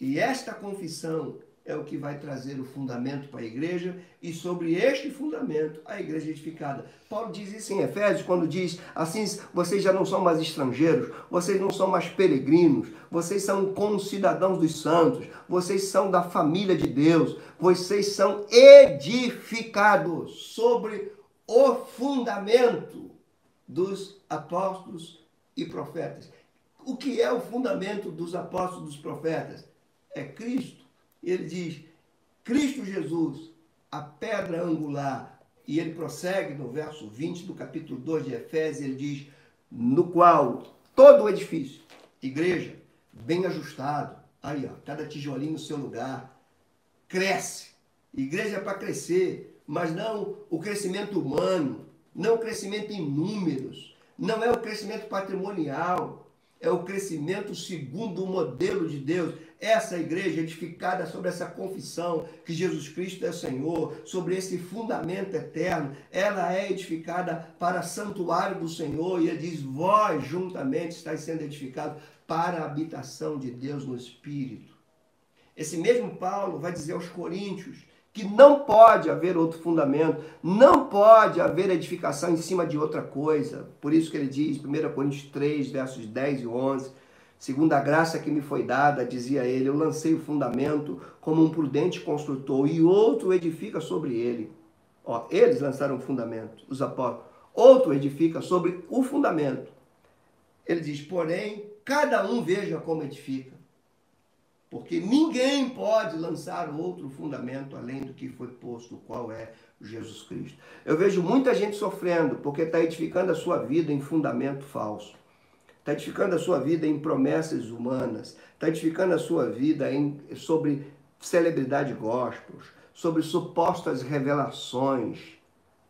E esta confissão é o que vai trazer o fundamento para a igreja e sobre este fundamento a igreja edificada. Paulo diz isso em Efésios quando diz assim: vocês já não são mais estrangeiros, vocês não são mais peregrinos, vocês são concidadãos dos santos, vocês são da família de Deus, vocês são edificados sobre o fundamento dos apóstolos e profetas. O que é o fundamento dos apóstolos e dos profetas? É Cristo ele diz: Cristo Jesus, a pedra angular. E ele prossegue no verso 20 do capítulo 2 de Efésios, ele diz: no qual todo o edifício, igreja, bem ajustado, aí ó, cada tijolinho no seu lugar, cresce. Igreja é para crescer, mas não o crescimento humano, não o crescimento em números, não é o crescimento patrimonial, é o crescimento segundo o modelo de Deus, essa igreja edificada sobre essa confissão que Jesus Cristo é Senhor, sobre esse fundamento eterno, ela é edificada para santuário do Senhor e ele diz: vós juntamente estáis sendo edificados para a habitação de Deus no Espírito. Esse mesmo Paulo vai dizer aos Coríntios que não pode haver outro fundamento, não pode haver edificação em cima de outra coisa. Por isso que ele diz, 1 Coríntios 3, versos 10 e 11, Segundo a graça que me foi dada, dizia ele, eu lancei o fundamento como um prudente construtor e outro edifica sobre ele. Ó, eles lançaram o fundamento, os apóstolos. Outro edifica sobre o fundamento. Ele diz, porém, cada um veja como edifica. Porque ninguém pode lançar outro fundamento além do que foi posto, qual é Jesus Cristo. Eu vejo muita gente sofrendo porque está edificando a sua vida em fundamento falso. Está edificando a sua vida em promessas humanas, está edificando a sua vida em, sobre celebridade gospels, sobre supostas revelações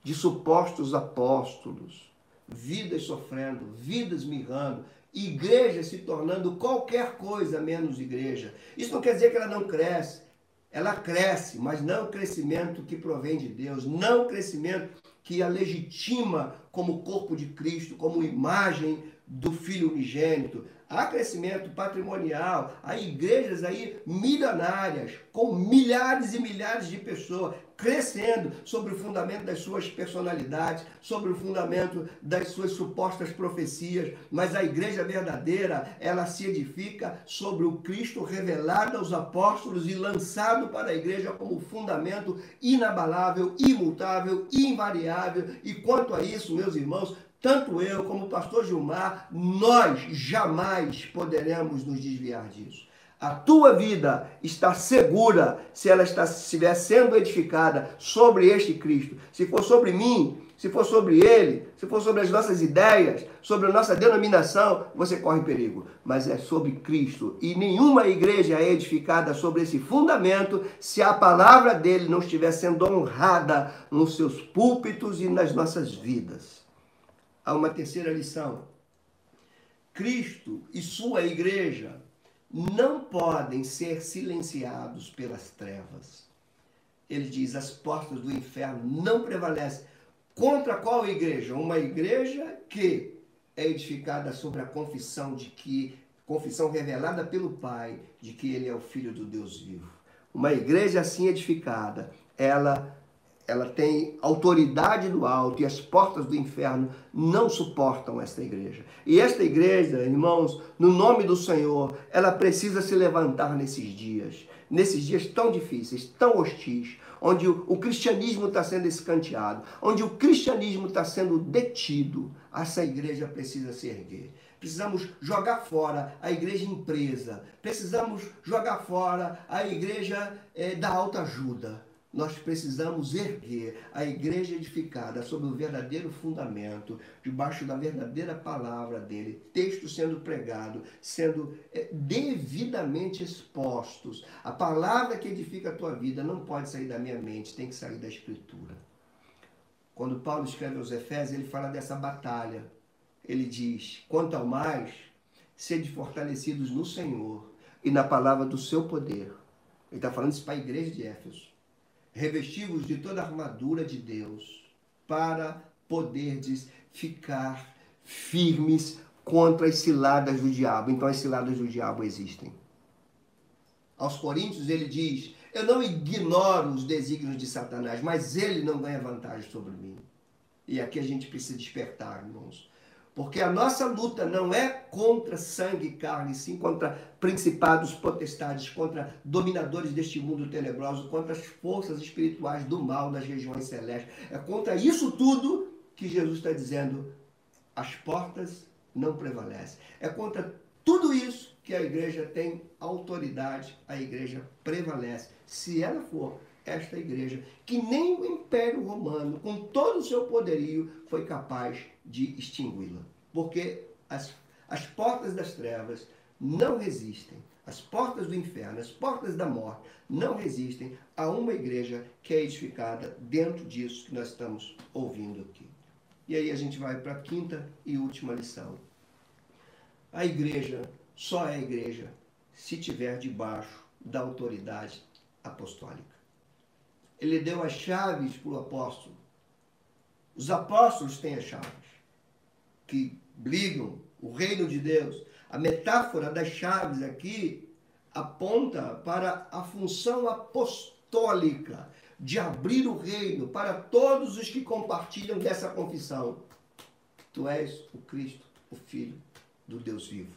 de supostos apóstolos, vidas sofrendo, vidas mirrando, igreja se tornando qualquer coisa menos igreja. Isso não quer dizer que ela não cresce. Ela cresce, mas não o crescimento que provém de Deus, não o crescimento que a legitima como corpo de Cristo, como imagem do Filho unigênito. Há crescimento patrimonial, há igrejas aí milionárias, com milhares e milhares de pessoas crescendo sobre o fundamento das suas personalidades, sobre o fundamento das suas supostas profecias, mas a igreja verdadeira, ela se edifica sobre o Cristo revelado aos apóstolos e lançado para a igreja como fundamento inabalável, imutável, invariável. E quanto a isso, meus irmãos, tanto eu como o pastor Gilmar, nós jamais poderemos nos desviar disso. A tua vida está segura se ela está, estiver sendo edificada sobre este Cristo. Se for sobre mim, se for sobre ele, se for sobre as nossas ideias, sobre a nossa denominação, você corre perigo. Mas é sobre Cristo. E nenhuma igreja é edificada sobre esse fundamento se a palavra dele não estiver sendo honrada nos seus púlpitos e nas nossas vidas a uma terceira lição. Cristo e sua igreja não podem ser silenciados pelas trevas. Ele diz: as portas do inferno não prevalecem. Contra qual igreja? Uma igreja que é edificada sobre a confissão de que confissão revelada pelo Pai de que ele é o filho do Deus vivo. Uma igreja assim edificada, ela ela tem autoridade do alto e as portas do inferno não suportam esta igreja. E esta igreja, irmãos, no nome do Senhor, ela precisa se levantar nesses dias, nesses dias tão difíceis, tão hostis, onde o, cristianismo está sendo escanteado, onde o cristianismo está sendo detido. Essa igreja precisa se erguer. Precisamos jogar fora a igreja empresa. Precisamos jogar fora a igreja é, da alta ajuda nós precisamos erguer a igreja edificada sobre o verdadeiro fundamento, debaixo da verdadeira palavra dele, texto sendo pregado, sendo é, devidamente expostos. A palavra que edifica a tua vida não pode sair da minha mente, tem que sair da Escritura. Quando Paulo escreve aos Efésios, ele fala dessa batalha. Ele diz: quanto ao mais, sede fortalecidos no Senhor e na palavra do seu poder. Ele está falando isso para a igreja de Éfeso revestivos de toda a armadura de Deus, para poderdes ficar firmes contra as ciladas do diabo. Então as ciladas do diabo existem. Aos Coríntios ele diz: Eu não ignoro os desígnios de Satanás, mas ele não ganha vantagem sobre mim. E aqui a gente precisa despertar, irmãos. Porque a nossa luta não é contra sangue e carne, sim contra principados, potestades, contra dominadores deste mundo tenebroso, contra as forças espirituais do mal nas regiões celestes. É contra isso tudo que Jesus está dizendo: as portas não prevalecem. É contra tudo isso que a igreja tem autoridade, a igreja prevalece. Se ela for esta igreja, que nem o Império Romano, com todo o seu poderio, foi capaz de extingui-la. Porque as, as portas das trevas não resistem, as portas do inferno, as portas da morte, não resistem a uma igreja que é edificada dentro disso que nós estamos ouvindo aqui. E aí a gente vai para a quinta e última lição. A igreja só é igreja se tiver debaixo da autoridade apostólica. Ele deu as chaves para o apóstolo. Os apóstolos têm as chaves que brigam o reino de Deus. A metáfora das chaves aqui aponta para a função apostólica de abrir o reino para todos os que compartilham dessa confissão. Tu és o Cristo, o Filho do Deus vivo.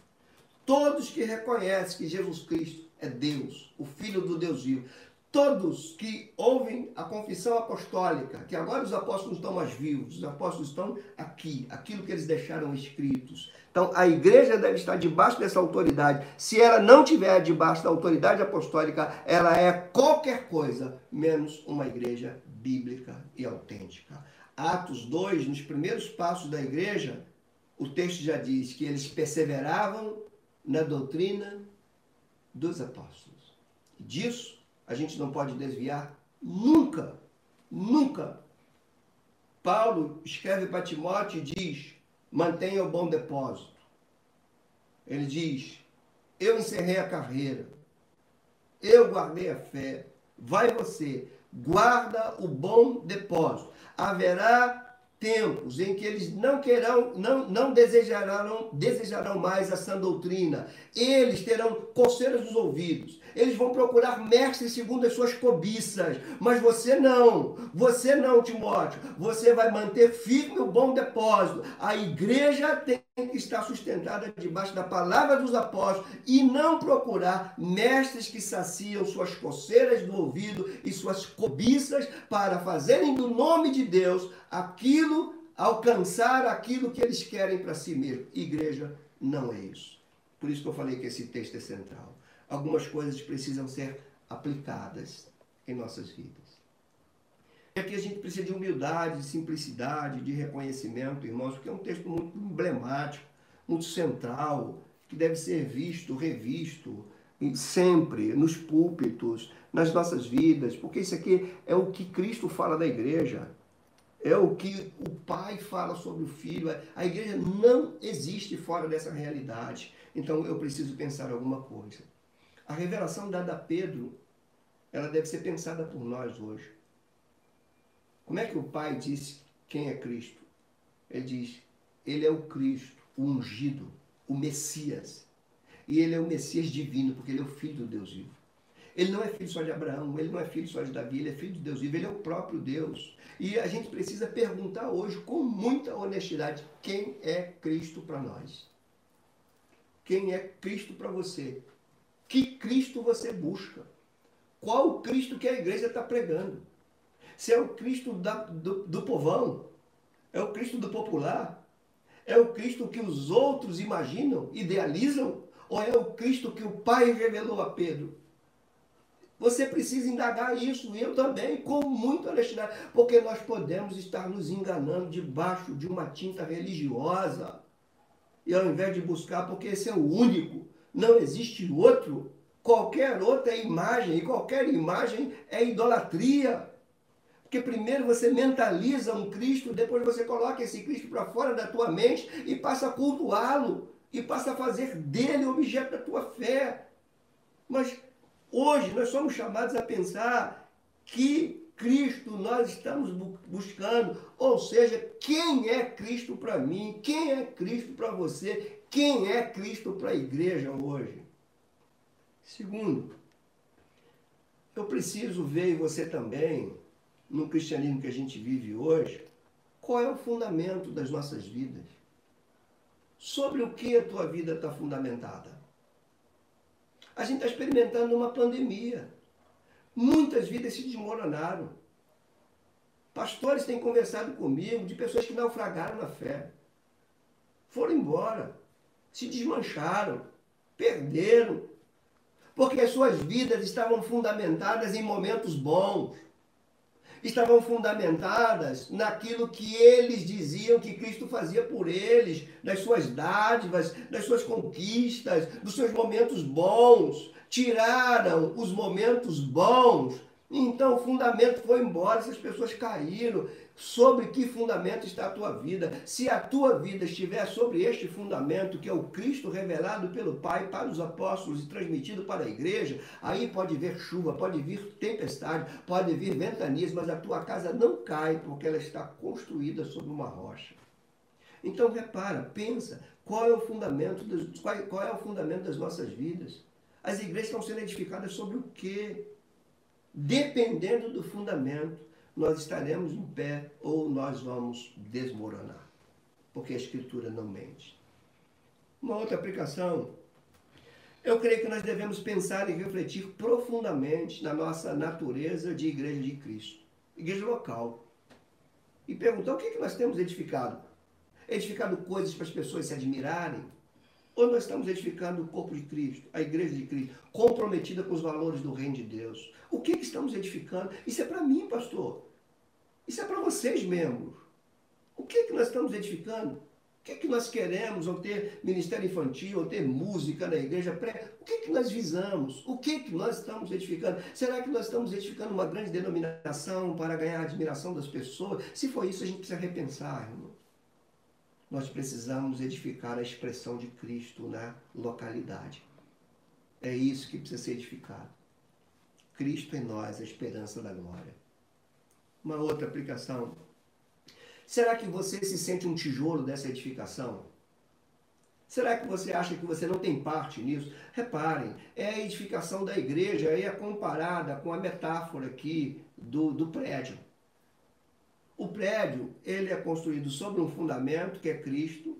Todos que reconhecem que Jesus Cristo é Deus, o Filho do Deus vivo, todos que ouvem a confissão apostólica, que agora os apóstolos estão mais vivos, os apóstolos estão aqui, aquilo que eles deixaram escritos. Então, a igreja deve estar debaixo dessa autoridade. Se ela não tiver debaixo da autoridade apostólica, ela é qualquer coisa menos uma igreja bíblica e autêntica. Atos 2, nos primeiros passos da igreja, o texto já diz que eles perseveravam na doutrina dos apóstolos. Disso a gente não pode desviar nunca, nunca. Paulo escreve para Timóteo e diz: mantenha o bom depósito. Ele diz: eu encerrei a carreira, eu guardei a fé. Vai você, guarda o bom depósito. Haverá tempos em que eles não querão, não, não desejarão, desejarão mais a sã doutrina. Eles terão coceiras nos ouvidos. Eles vão procurar mestres segundo as suas cobiças. Mas você não. Você não, Timóteo. Você vai manter firme o bom depósito. A igreja tem que estar sustentada debaixo da palavra dos apóstolos e não procurar mestres que saciam suas coceiras do ouvido e suas cobiças para fazerem do nome de Deus aquilo, alcançar aquilo que eles querem para si mesmo. Igreja não é isso. Por isso que eu falei que esse texto é central. Algumas coisas precisam ser aplicadas em nossas vidas. E aqui a gente precisa de humildade, de simplicidade, de reconhecimento, irmãos, porque é um texto muito emblemático, muito central, que deve ser visto, revisto, sempre, nos púlpitos, nas nossas vidas, porque isso aqui é o que Cristo fala da igreja. É o que o pai fala sobre o filho. A igreja não existe fora dessa realidade. Então eu preciso pensar alguma coisa. A revelação dada a Pedro, ela deve ser pensada por nós hoje. Como é que o Pai disse quem é Cristo? Ele diz: Ele é o Cristo, o ungido, o Messias. E ele é o Messias divino, porque ele é o Filho do Deus vivo. Ele não é filho só de Abraão, ele não é filho só de Davi, ele é filho de Deus vivo, ele é o próprio Deus. E a gente precisa perguntar hoje, com muita honestidade, quem é Cristo para nós? Quem é Cristo para você? Que Cristo você busca? Qual o Cristo que a igreja está pregando? Se é o Cristo da, do, do povão, é o Cristo do popular, é o Cristo que os outros imaginam, idealizam, ou é o Cristo que o Pai revelou a Pedro? Você precisa indagar isso, eu também, com muita honestidade, porque nós podemos estar nos enganando debaixo de uma tinta religiosa, e ao invés de buscar, porque esse é o único, não existe outro, qualquer outra é imagem, e qualquer imagem é idolatria. Porque primeiro você mentaliza um Cristo, depois você coloca esse Cristo para fora da tua mente e passa a cultuá-lo e passa a fazer dele objeto da tua fé. Mas hoje nós somos chamados a pensar que Cristo nós estamos buscando, ou seja, quem é Cristo para mim, quem é Cristo para você, quem é Cristo para a igreja hoje. Segundo, eu preciso ver e você também no cristianismo que a gente vive hoje, qual é o fundamento das nossas vidas? Sobre o que a tua vida está fundamentada? A gente está experimentando uma pandemia. Muitas vidas se desmoronaram. Pastores têm conversado comigo de pessoas que naufragaram na fé. Foram embora, se desmancharam, perderam, porque as suas vidas estavam fundamentadas em momentos bons estavam fundamentadas naquilo que eles diziam que Cristo fazia por eles, das suas dádivas, das suas conquistas, dos seus momentos bons. Tiraram os momentos bons, então o fundamento foi embora, essas pessoas caíram, sobre que fundamento está a tua vida. Se a tua vida estiver sobre este fundamento, que é o Cristo revelado pelo Pai para os apóstolos e transmitido para a igreja, aí pode vir chuva, pode vir tempestade, pode vir ventanias, mas a tua casa não cai, porque ela está construída sobre uma rocha. Então repara, pensa, qual é o fundamento das, qual, qual é o fundamento das nossas vidas? As igrejas estão sendo edificadas sobre o quê? Dependendo do fundamento nós estaremos em pé ou nós vamos desmoronar, porque a Escritura não mente. Uma outra aplicação, eu creio que nós devemos pensar e refletir profundamente na nossa natureza de igreja de Cristo, igreja local, e perguntar o que, é que nós temos edificado. Edificado coisas para as pessoas se admirarem? Ou nós estamos edificando o corpo de Cristo, a igreja de Cristo, comprometida com os valores do reino de Deus? O que, que estamos edificando? Isso é para mim, pastor. Isso é para vocês, membros. O que, que nós estamos edificando? que, que nós queremos ao ter ministério infantil, ao ter música na igreja? O que, que nós visamos? O que, que nós estamos edificando? Será que nós estamos edificando uma grande denominação para ganhar a admiração das pessoas? Se for isso, a gente precisa repensar, irmão. Nós precisamos edificar a expressão de Cristo na localidade. É isso que precisa ser edificado. Cristo em nós, a esperança da glória. Uma outra aplicação Será que você se sente um tijolo dessa edificação? Será que você acha que você não tem parte nisso? Reparem, é a edificação da igreja é comparada com a metáfora aqui do, do prédio. O prédio, ele é construído sobre um fundamento, que é Cristo,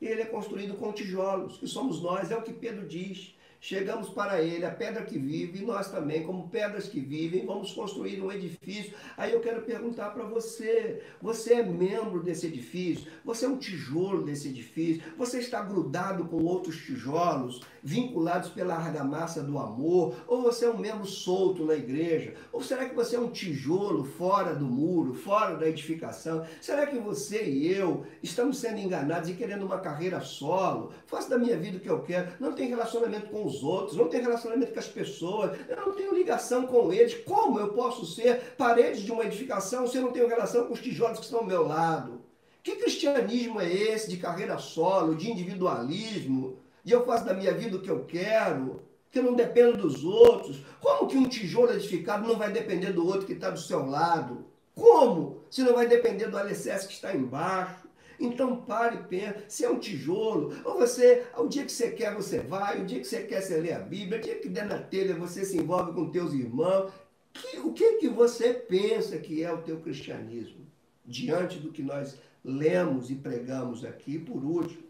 e ele é construído com tijolos, que somos nós, é o que Pedro diz. Chegamos para ele, a pedra que vive, e nós também, como pedras que vivem, vamos construir um edifício. Aí eu quero perguntar para você: você é membro desse edifício? Você é um tijolo desse edifício? Você está grudado com outros tijolos, vinculados pela argamassa do amor? Ou você é um membro solto na igreja? Ou será que você é um tijolo fora do muro, fora da edificação? Será que você e eu estamos sendo enganados e querendo uma carreira solo? Faço da minha vida o que eu quero, não tem relacionamento com os outros, não tenho relacionamento com as pessoas, eu não tenho ligação com eles. Como eu posso ser parede de uma edificação se eu não tenho relação com os tijolos que estão ao meu lado? Que cristianismo é esse de carreira solo, de individualismo, de eu faço da minha vida o que eu quero, que eu não dependo dos outros? Como que um tijolo edificado não vai depender do outro que está do seu lado? Como? Se não vai depender do alicerce que está embaixo? Então pare e pensa, se é um tijolo, ou você, o dia que você quer, você vai, o dia que você quer, você lê a Bíblia, o dia que der na telha, você se envolve com teus irmãos. Que, o que que você pensa que é o teu cristianismo? Diante do que nós lemos e pregamos aqui, por último,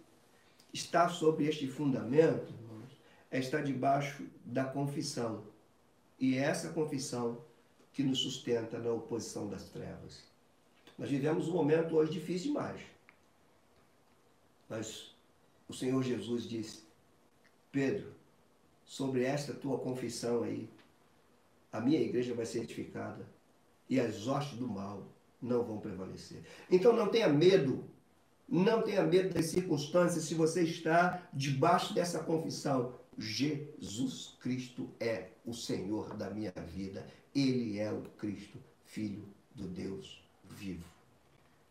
está sobre este fundamento, irmãos, é estar debaixo da confissão. E é essa confissão que nos sustenta na oposição das trevas. Nós vivemos um momento hoje difícil demais. Mas o Senhor Jesus disse: Pedro, sobre esta tua confissão aí, a minha igreja vai ser edificada e as hostes do mal não vão prevalecer. Então não tenha medo, não tenha medo das circunstâncias se você está debaixo dessa confissão. Jesus Cristo é o Senhor da minha vida. Ele é o Cristo, Filho do Deus vivo.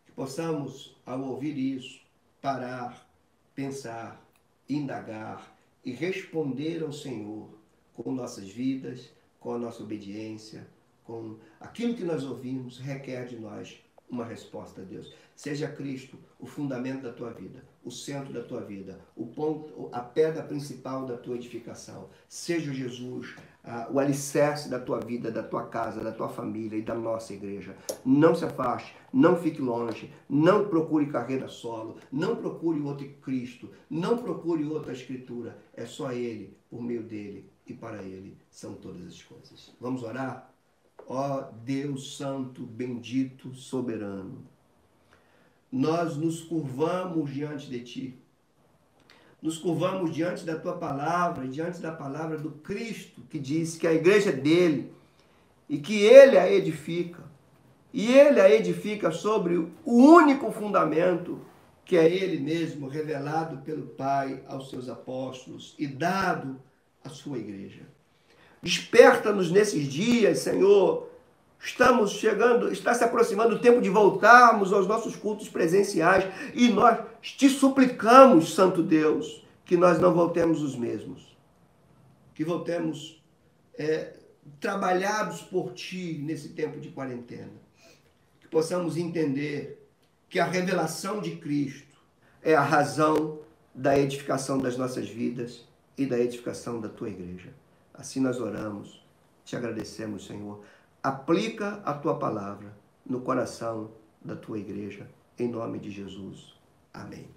Que possamos, ao ouvir isso, parar, pensar, indagar e responder ao Senhor com nossas vidas, com a nossa obediência, com aquilo que nós ouvimos, requer de nós uma resposta a Deus. Seja Cristo o fundamento da tua vida, o centro da tua vida, o ponto, a pedra principal da tua edificação. Seja Jesus uh, o alicerce da tua vida, da tua casa, da tua família e da nossa igreja. Não se afaste, não fique longe, não procure carreira solo, não procure outro Cristo, não procure outra escritura. É só Ele, por meio dele e para Ele são todas as coisas. Vamos orar? Ó Deus Santo, bendito, soberano, nós nos curvamos diante de Ti nos curvamos diante da tua palavra, diante da palavra do Cristo, que diz que a igreja é dele e que ele a edifica. E ele a edifica sobre o único fundamento que é ele mesmo, revelado pelo Pai aos seus apóstolos e dado à sua igreja. Desperta-nos nesses dias, Senhor. Estamos chegando, está se aproximando o tempo de voltarmos aos nossos cultos presenciais e nós te suplicamos, Santo Deus, que nós não voltemos os mesmos, que voltemos é, trabalhados por Ti nesse tempo de quarentena, que possamos entender que a revelação de Cristo é a razão da edificação das nossas vidas e da edificação da Tua igreja. Assim nós oramos, te agradecemos, Senhor aplica a tua palavra no coração da tua igreja, em nome de Jesus. Amém.